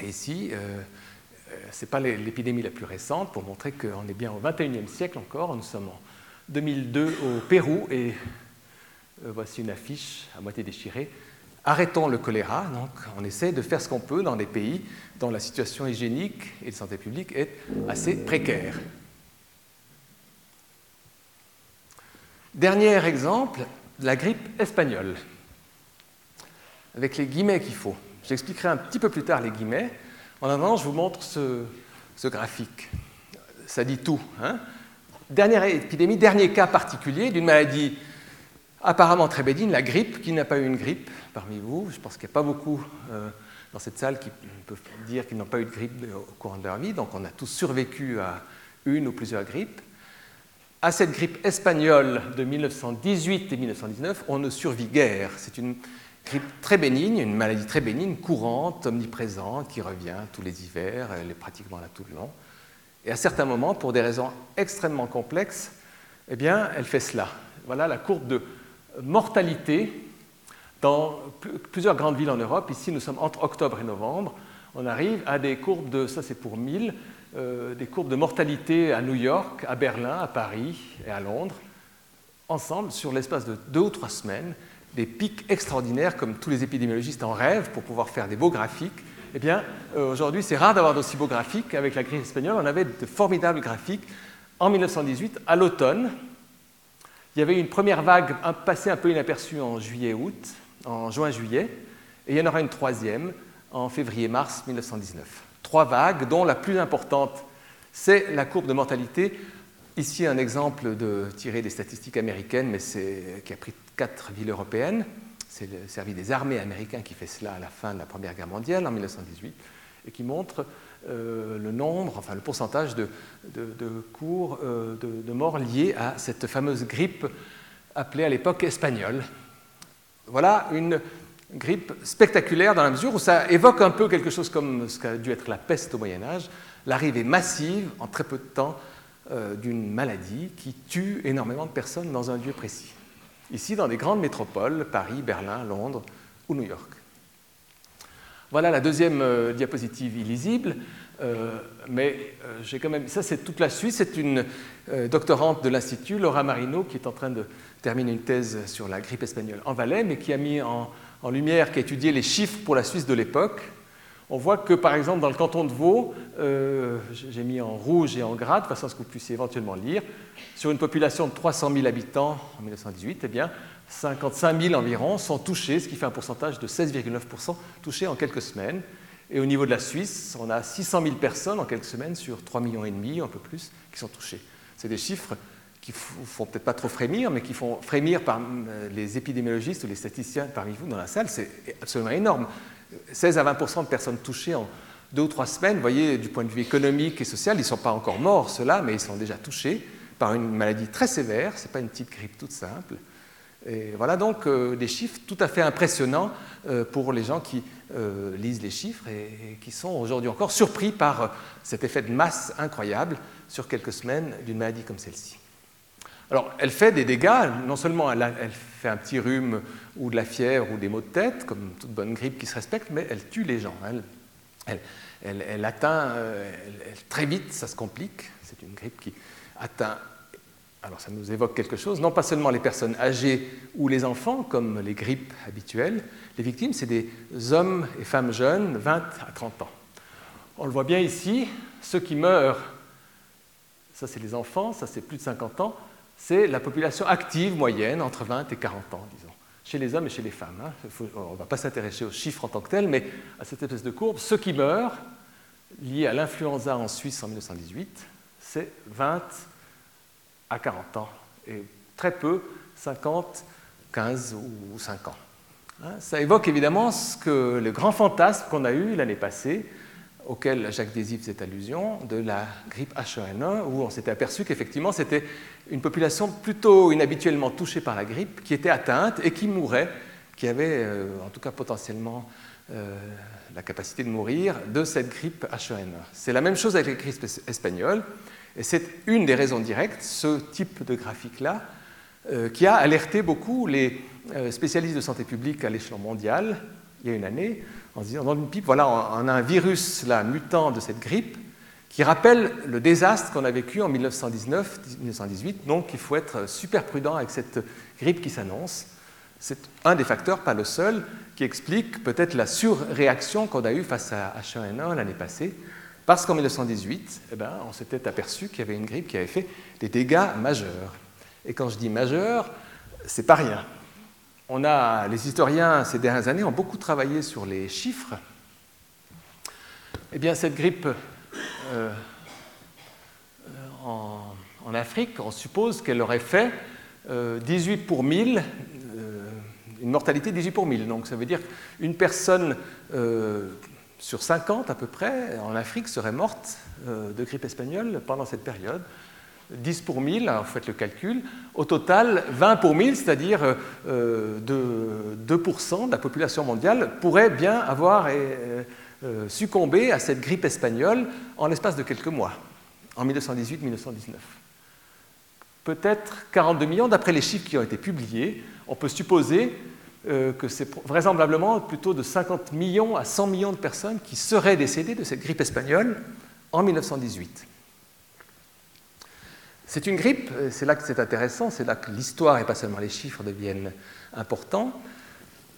Et ici, euh, euh ce n'est pas l'épidémie la plus récente, pour montrer qu'on est bien au XXIe siècle encore, nous sommes 2002 au Pérou, et voici une affiche à moitié déchirée. Arrêtons le choléra. Donc, on essaie de faire ce qu'on peut dans des pays dont la situation hygiénique et de santé publique est assez précaire. Dernier exemple, la grippe espagnole, avec les guillemets qu'il faut. J'expliquerai un petit peu plus tard les guillemets. En attendant, je vous montre ce, graphique. Ça dit tout. Hein. Dernière épidémie, dernier cas particulier d'une maladie apparemment très bénigne, la grippe. Qui n'a pas eu une grippe parmi vous Je pense qu'il n'y a pas beaucoup euh, dans cette salle qui peuvent dire qu'ils n'ont pas eu de grippe au cours de leur vie. Donc on a tous survécu à une ou plusieurs grippes. À cette grippe espagnole de 1918 et 1919, on ne survit guère. C'est une grippe très bénigne, une maladie très bénigne, courante, omniprésente, qui revient tous les hivers, elle est pratiquement là tout le long. Et à certains moments, pour des raisons extrêmement complexes, eh bien, elle fait cela. Voilà la courbe de mortalité dans plusieurs grandes villes en Europe. Ici, nous sommes entre octobre et novembre. On arrive à des courbes de, ça c'est pour 1000, euh, des courbes de mortalité à New York, à Berlin, à Paris et à Londres, ensemble sur l'espace de deux ou trois semaines, des pics extraordinaires comme tous les épidémiologistes en rêvent pour pouvoir faire des beaux graphiques. Eh bien, euh, aujourd'hui, c'est rare d'avoir d'aussi beaux graphiques. Avec la crise espagnole, on avait de formidables graphiques. En 1918, à l'automne, il y avait une première vague passée un peu inaperçue en juillet-août, en juin-juillet, et il y en aura une troisième en février-mars 1919 trois vagues, dont la plus importante, c'est la courbe de mortalité. Ici, un exemple de, tiré des statistiques américaines, mais qui a pris quatre villes européennes. C'est le service des armées américains qui fait cela à la fin de la Première Guerre mondiale, en 1918, et qui montre euh, le nombre, enfin le pourcentage de, cours euh, de, morts liés à cette fameuse grippe appelée à l'époque espagnole. Voilà une grippe spectaculaire dans la mesure où ça évoque un peu quelque chose comme ce qu'a dû être la peste au Moyen Âge, l'arrivée massive en très peu de temps euh, d'une maladie qui tue énormément de personnes dans un lieu précis. Ici, dans des grandes métropoles, Paris, Berlin, Londres ou New York. Voilà la deuxième euh, diapositive illisible, euh, mais j'ai quand même. Ça, c'est toute la Suisse. C'est une doctorante de l'Institut, Laura Marino, qui est en train de terminer une thèse sur la grippe espagnole en Valais, mais qui a mis en, en lumière qui a étudié les chiffres pour la Suisse de l'époque, on voit que par exemple dans le canton de Vaud, euh, j'ai mis en rouge et en gras de façon à ce que vous puissiez éventuellement lire, sur une population de 300 000 habitants en 1918, eh bien 55 000 environ sont touchés, ce qui fait un pourcentage de 16,9% touchés en quelques semaines. Et au niveau de la Suisse, on a 600 000 personnes en quelques semaines sur 3,5 millions un peu plus, qui sont touchées. C'est des chiffres qui font peut-être pas trop frémir, mais qui font frémir par euh, les épidémiologistes ou les statisticiens parmi vous dans la salle, c'est absolument énorme. 16 à 20% de personnes touchées en deux ou trois semaines, vous voyez, du point de vue économique et social, ils ne sont pas encore morts, ceux-là, mais ils sont déjà touchés par une maladie très sévère, ce n'est pas une petite grippe toute simple. Et voilà donc euh, des chiffres tout à fait impressionnants euh, pour les gens qui lisent les chiffres et qui sont aujourd'hui encore surpris par cet effet de masse incroyable sur quelques semaines d'une maladie comme celle-ci. Alors, elle fait des dégâts, non seulement elle, fait un petit rhume ou de la fièvre ou des maux de tête, comme toute bonne grippe qui se respecte, mais elle tue les gens. Elle, atteint euh, très vite, ça se complique. C'est une grippe qui atteint, alors ça nous évoque quelque chose, non pas seulement les personnes âgées ou les enfants, comme les grippes habituelles, les victimes, c'est des hommes et femmes jeunes, 20 à 30 ans. On le voit bien ici, ceux qui meurent, ça c'est les enfants, ça c'est plus de 50 ans, c'est la population active moyenne entre 20 et 40 ans, disons, chez les hommes et chez les femmes. Hein. on ne va pas s'intéresser aux chiffres en tant que tels, mais à cette espèce de courbe, ceux qui meurent, liés à l'influenza en Suisse en 1918, c'est 20 à 40 ans, et très peu, 50, 15 ou 5 ans. Hein. Ça évoque évidemment ce que le grand fantasme qu'on a eu l'année passée, auquel Jacques Désir faisait allusion, de la grippe H1N1, où on s'était aperçu qu'effectivement c'était une population plutôt inhabituellement touchée par la grippe, qui était atteinte et qui mourait, qui avait euh, en tout cas potentiellement euh, la capacité de mourir de cette grippe H1N1. C'est la même chose avec la grippe espagnole, et c'est une des raisons directes, ce type de graphique-là, euh, qui a alerté beaucoup les spécialistes de santé publique à l'échelon mondial il y a une année, en disant dans une pipe, voilà, on a un virus là, mutant de cette grippe qui rappelle le désastre qu'on a vécu en 1919-1918. Donc il faut être super prudent avec cette grippe qui s'annonce. C'est un des facteurs, pas le seul, qui explique peut-être la surréaction qu'on a eue face à H1N1 l'année passée, parce qu'en 1918, eh ben, on s'était aperçu qu'il y avait une grippe qui avait fait des dégâts majeurs. Et quand je dis majeurs, c'est pas rien. On a, les historiens ces dernières années ont beaucoup travaillé sur les chiffres. Eh bien, cette grippe euh, en, Afrique, on suppose qu'elle aurait fait 18 euh, pour 1000, euh, une mortalité 18 pour 1000. Donc ça veut dire qu'une personne sur 50 à peu près en Afrique serait morte de grippe espagnole pendant cette période. 10 pour 1000, vous faites le calcul, au total 20 pour 1000, c'est-à-dire 2%, de la population mondiale pourrait bien avoir euh, succomber à cette grippe espagnole en l'espace de quelques mois, en 1918-1919. Peut-être 42 millions, d'après les chiffres qui ont été publiés, on peut supposer euh, que c'est vraisemblablement plutôt de 50 millions à 100 millions de personnes qui seraient décédées de cette grippe espagnole en 1918. C'est une grippe, euh, c'est là que c'est intéressant, c'est là que l'histoire et pas seulement les chiffres deviennent importants.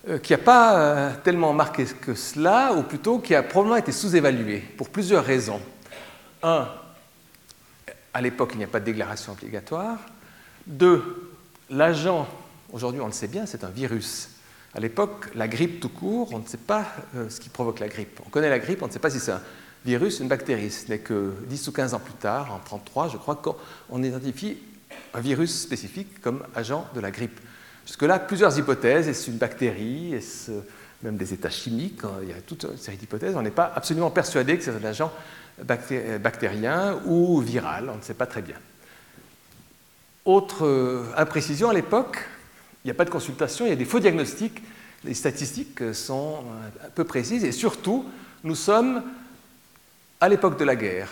Euh, qui n'a pas tellement marqué que cela, ou plutôt qui a probablement été sous-évalué pour plusieurs raisons. Un, à l'époque, il n'y a pas de déclaration obligatoire. Deux, l'agent, aujourd'hui on le sait bien, c'est un virus. À l'époque, la grippe tout court, on ne sait pas euh, ce qui provoque la grippe. On connaît la grippe, on ne sait pas si c'est un virus, une bactérie. Ce n'est que 10 ou 15 ans plus tard, en 1933, je crois, qu'on identifie un virus spécifique comme agent de la grippe. Jusque-là, plusieurs hypothèses. Est-ce une bactérie? Est-ce même des états chimiques? Il y a toute une série d'hypothèses. On n'est pas absolument persuadé que c'est un agent bactérien ou viral. On ne sait pas très bien. Autre euh, imprécision à l'époque, il n'y a pas de consultation, il y a des faux diagnostics. Les statistiques sont un peu précises et surtout, nous sommes à l'époque de la guerre.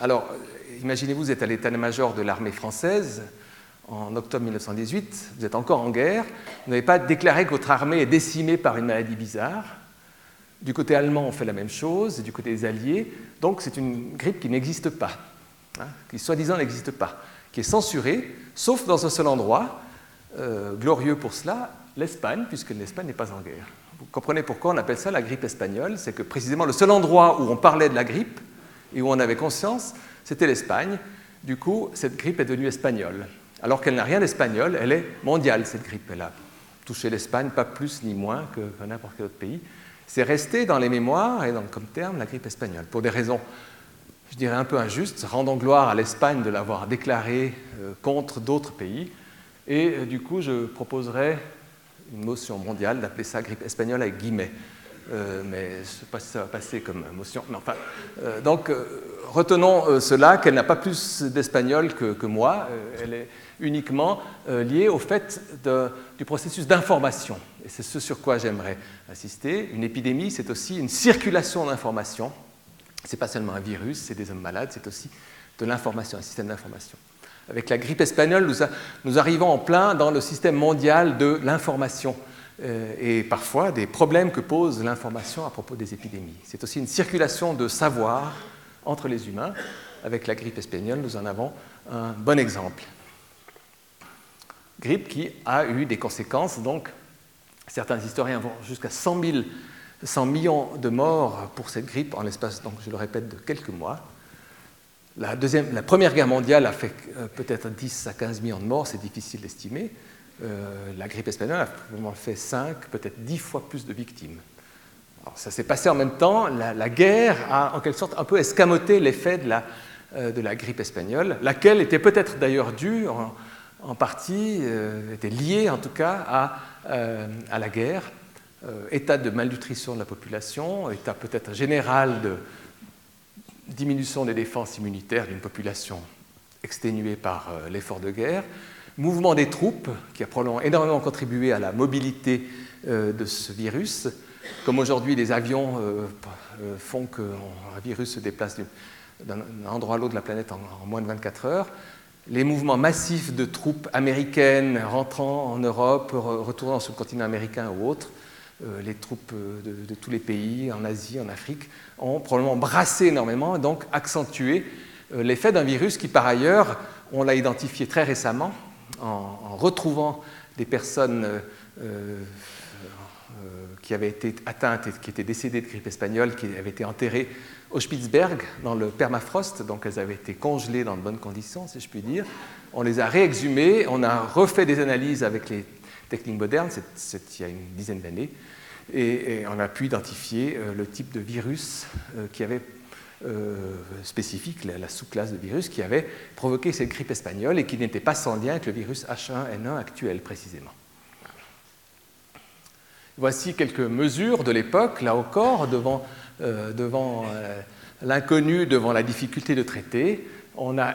Alors, imaginez-vous, vous êtes à l'état-major de l'armée française, en octobre 1918, vous êtes encore en guerre, vous n'avez pas déclaré que votre armée est décimée par une maladie bizarre. Du côté allemand, on fait la même chose, du côté des Alliés. Donc c'est une grippe qui n'existe pas, hein, qui soi-disant n'existe pas, qui est censurée, sauf dans un seul endroit, euh, glorieux pour cela, l'Espagne, puisque l'Espagne n'est pas en guerre. Vous comprenez pourquoi on appelle ça la grippe espagnole C'est que précisément le seul endroit où on parlait de la grippe et où on avait conscience, c'était l'Espagne. Du coup, cette grippe est devenue espagnole alors qu'elle n'a rien d'espagnol, elle est mondiale, cette grippe. Elle a touché l'Espagne, pas plus ni moins que, n'importe quel autre pays. C'est resté dans les mémoires et dans, comme terme la grippe espagnole, pour des raisons, je dirais, un peu injustes, rendant gloire à l'Espagne de l'avoir déclarée euh, contre d'autres pays. Et euh, du coup, je proposerais une motion mondiale d'appeler ça grippe espagnole avec guillemets. Euh, mais je ne sais pas si ça va passer comme motion. enfin, donc, retenons cela, qu'elle n'a pas plus d'espagnol que, moi. elle est uniquement euh, lié au fait du processus d'information. Et c'est ce sur quoi j'aimerais insister. Une épidémie, c'est aussi une circulation d'informations. Ce n'est pas seulement un virus, c'est des hommes malades, c'est aussi de l'information, un système d'information. Avec la grippe espagnole, nous, arrivons en plein dans le système mondial de l'information euh, et parfois des problèmes que pose l'information à propos des épidémies. C'est aussi une circulation de savoir entre les humains. Avec la grippe espagnole, nous en avons un bon exemple grippe qui a eu des conséquences. Donc, certains historiens vont jusqu'à 100, 100 millions de morts pour cette grippe en l'espace, donc je le répète, de quelques mois. La, Première Guerre mondiale a fait euh, peut-être 10 à 15 millions de morts, c'est difficile d'estimer. Euh, la grippe espagnole a probablement fait 5, peut-être 10 fois plus de victimes. Alors, ça s'est passé en même temps. La, guerre a en quelque sorte un peu escamoté l'effet de la, euh, grippe espagnole, laquelle était peut-être d'ailleurs due en, partie, était lié en tout cas à, la guerre, état de malnutrition de la population, état peut-être général de diminution des défenses immunitaires d'une population exténuée par l'effort de guerre, mouvement des troupes qui a probablement énormément contribué à la mobilité de ce virus, comme aujourd'hui les avions font qu'un virus se déplace d'un endroit à l'autre de la planète en, en moins de 24 heures. Les mouvements massifs de troupes américaines rentrant en Europe, retournant sur le continent américain ou autre, les troupes de, tous les pays, en Asie, en Afrique, ont probablement brassé énormément et donc accentué l'effet d'un virus qui, par ailleurs, on l'a identifié très récemment en, retrouvant des personnes qui avaient été atteintes et qui étaient décédées de grippe espagnole, qui avaient été enterrées au Spitzberg, dans le permafrost, donc elles avaient été congelées dans de bonnes conditions, si je puis dire. On les a réexhumées, on a refait des analyses avec les techniques modernes, c'est il y a une dizaine d'années, et, on a pu identifier euh, le type de virus euh, qui avait euh, spécifique, la, sous-classe de virus qui avait provoqué cette grippe espagnole et qui n'était pas sans lien avec le virus H1N1 actuel précisément. Voici quelques mesures de l'époque, là encore, devant l'inconnu, devant la difficulté de traiter. On a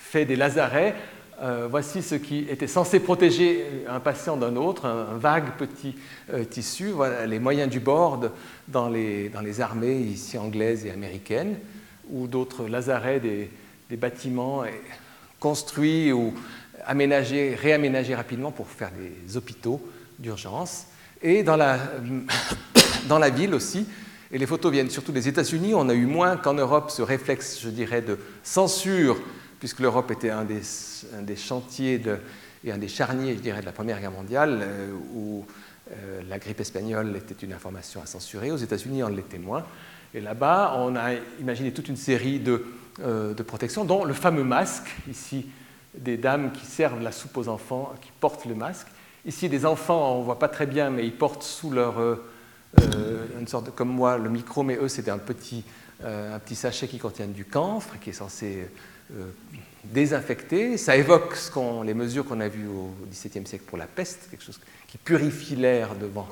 fait des lazarets. Euh, voici ce qui était censé protéger un patient d'un autre, un, vague petit tissu. Voilà les moyens du bord dans les, armées ici anglaises et américaines, ou d'autres lazarets, des, des bâtiments construits ou aménagés, réaménagés rapidement pour faire des hôpitaux d'urgence. Et dans la, dans la ville aussi, et les photos viennent surtout des États-Unis. On a eu moins qu'en Europe ce réflexe, je dirais, de censure, puisque l'Europe était un des, chantiers et un des charniers, je dirais, de la Première Guerre mondiale, euh, où euh, la grippe espagnole était une information à censurer. Aux États-Unis, on l'était moins. Et là-bas, on a imaginé toute une série de, euh, de, protections, dont le fameux masque, ici, des dames qui servent la soupe aux enfants, qui portent le masque. Ici, des enfants, on ne voit pas très bien, mais ils portent sous leur une sorte comme moi, le micro, mais eux, c'était un petit, un petit sachet qui contient du camphre, qui est censé euh, désinfecter. Ça évoque ce les mesures qu'on a vues au XVIIe siècle pour la peste, quelque chose qui purifie l'air devant,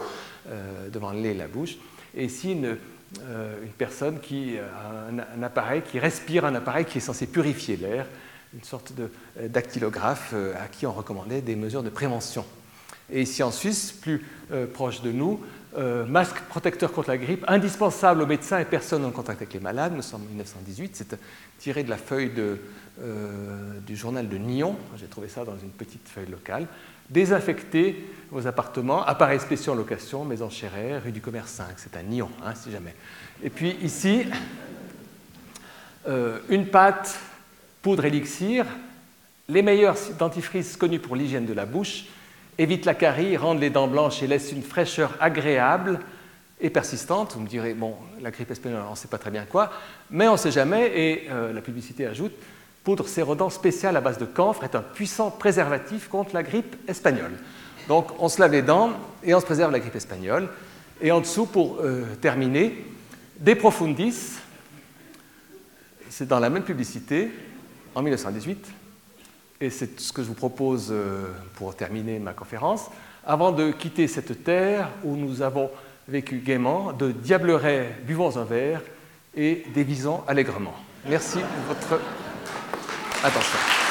devant le lait et la bouche. Et ici, une, une personne qui a un, appareil, qui respire un appareil qui est censé purifier l'air, une sorte de dactylographe à qui on recommandait des mesures de prévention. Et ici en Suisse, plus proche de nous, euh, masque protecteur contre la grippe, indispensable aux médecins et personnes en contact avec les malades, nous sommes en 1918, c'est tiré de la feuille euh, du journal de Nyon, j'ai trouvé ça dans une petite feuille locale. Désinfecter vos appartements, appareils spéciaux en location, maison chérère, rue du Commerce 5, c'est à Nyon, hein, si jamais. Et puis ici, euh, une pâte, poudre élixir, les meilleurs dentifrices connus pour l'hygiène de la bouche, évite la carie, rend les dents blanches et laisse une fraîcheur agréable et persistante. Vous me direz, bon, la grippe espagnole, on ne sait pas très bien quoi, mais on ne sait jamais, et euh, la publicité ajoute, poudre sérodent spéciale à base de camphre est un puissant préservatif contre la grippe espagnole. Donc on se lave les dents et on se préserve la grippe espagnole. Et en dessous, pour euh, terminer, des profundis, c'est dans la même publicité, en 1918, et c'est ce que je vous propose euh, pour terminer ma conférence, avant de quitter cette terre où nous avons vécu gaiement, de diablerais buvons un verre et dévisons allègrement. Merci de votre attention.